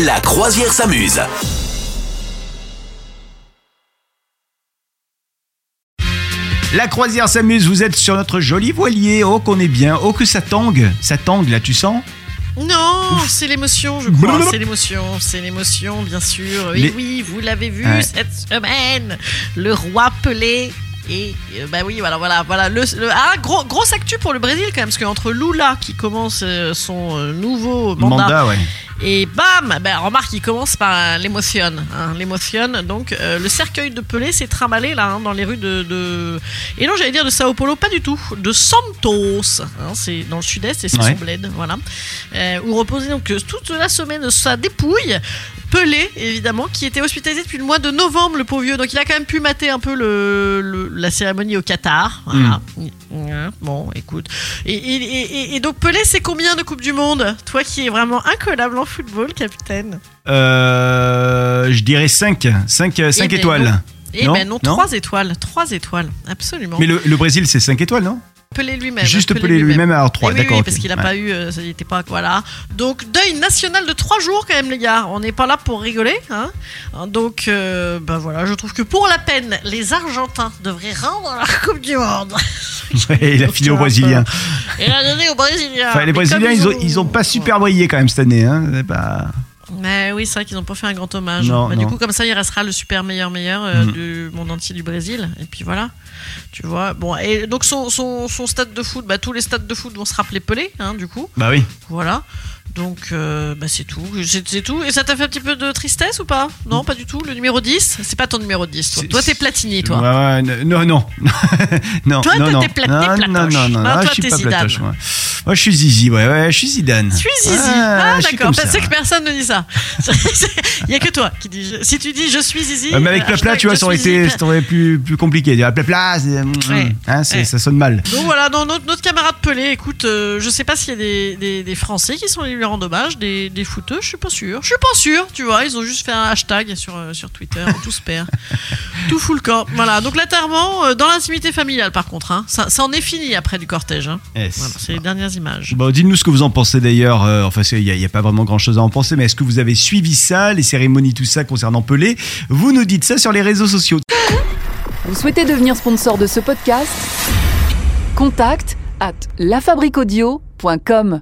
La croisière s'amuse. La croisière s'amuse, vous êtes sur notre joli voilier. Oh qu'on est bien, oh que ça tangue. Ça tangue là, tu sens Non, c'est l'émotion, je crois. C'est l'émotion, c'est l'émotion, bien sûr. Oui, Les- oui, vous l'avez vu Ouais. cette semaine. Le roi Pelé. Et euh, bah oui, voilà, voilà, voilà. Le, le- ah, gros, grosse actu pour le Brésil quand même, parce qu'entre Lula qui commence euh, son euh, nouveau mandat, ouais. Et bam, ben remarque, il commence par euh, l'émotion, hein, l'émotion. Donc euh, le cercueil de Pelé s'est trimballé là hein, dans les rues de, de- et non, j'allais dire de Sao Paulo, pas du tout, de Santos. hein, c'est dans le sud-est et c'est Ouais. son bled, voilà. Euh, où reposait donc toute la semaine sa dépouille. Pelé, évidemment, qui était hospitalisé depuis le mois de novembre, le pauvre vieux. Donc il a quand même pu mater un peu le, le- la cérémonie au Qatar. Voilà. Bon, écoute. Et, et- et- et donc Pelé, c'est combien de Coupes du Monde? Toi qui es vraiment incollable en football, capitaine. Euh, je dirais 5. 5, Eh ben étoiles. Eh Non ben non, Non trois étoiles. Trois étoiles, absolument. Mais le, le Brésil, c'est 5 étoiles, non? Pelé lui-même. Juste Pelé lui-même, alors 3, Eh oui, d'accord. oui, parce qu'il a Ouais. pas eu, euh, ça, il était pas, voilà. Donc deuil national de trois jours quand même les gars. On n'est pas là pour rigoler, hein. Donc euh, ben voilà, je trouve que pour la peine, les Argentins devraient rendre la Coupe du Monde. Ouais, il a filé aux Brésiliens. Et la donner aux Brésiliens. Enfin, les Brésiliens, ils ont, ils ont pas super brillé quand même cette année. Hein. C'est pas- Mais oui, c'est vrai qu'ils n'ont pas fait un grand hommage. Non, Bah, Du coup, comme ça, il restera le super meilleur meilleur euh, Mhm. du monde entier du Brésil. Et puis voilà. Tu vois. Bon, et donc son, son, son stade de foot, bah, tous les stades de foot vont se rappeler Pelé, hein, du coup. Bah oui. Voilà. Donc, euh, bah, c'est tout. C'est tout. Et ça t'a fait un petit peu de tristesse ou pas? Non, pas du tout. Le numéro 10 C'est pas ton numéro 10. Toi, t'es Platini, toi. Ouais, ouais, non, non. non, Toi, non, non. t'es pla- non, non, non, non, non, pas Zidane. platoche, moi. Je suis Zizi, ouais, ouais, je suis Zidane. Je suis Zizi. Ah, Ah, je d'accord. comme ça. C'est que personne ne dit ça. Il y a que toi qui dis. je- Si tu dis je suis Zizi. Ouais, mais avec euh, Plat, tu vois, ça aurait je été, plus, plus compliqué. C'est- Ouais. hein, ça sonne mal. Donc voilà, notre, notre camarade Pelé, écoute, euh, je sais pas s'il y a des, Français qui sont allés lui rendre hommage, des, des footeux, je suis pas sûr. Je suis pas sûr, tu vois, ils ont juste fait un hashtag sur, euh, sur Twitter, tout se perd. tout fout le camp. Voilà, donc l'enterrement euh, dans l'intimité familiale par contre, hein. ça, ça en est fini après du cortège. Hein. Yes. Voilà, c'est les dernières images. Bon, dites-nous ce que vous en pensez d'ailleurs. euh, enfin, il n'y a, pas vraiment grand-chose à en penser, mais est-ce que vous avez suivi ça, les cérémonies, tout ça concernant Pelé? Vous nous dites ça sur les réseaux sociaux. Vous souhaitez devenir sponsor de ce podcast? Contact à lafabriquaudio.com.